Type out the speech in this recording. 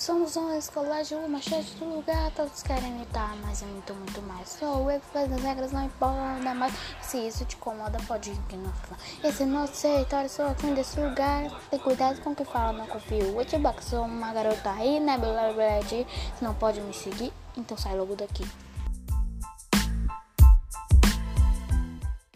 Somos um escola de uma cheia do lugar, todos querem imitar, mas é muito, muito mais. Sou eu que faz as regras, não importa mais. Se isso te incomoda, pode ignorar. Esse é nosso território, sou aqui desse lugar. Tem cuidado com o que fala, não confio. Eu te sou uma garota aí, né? Blá, blá, blá, blá, não pode me seguir, então sai logo daqui.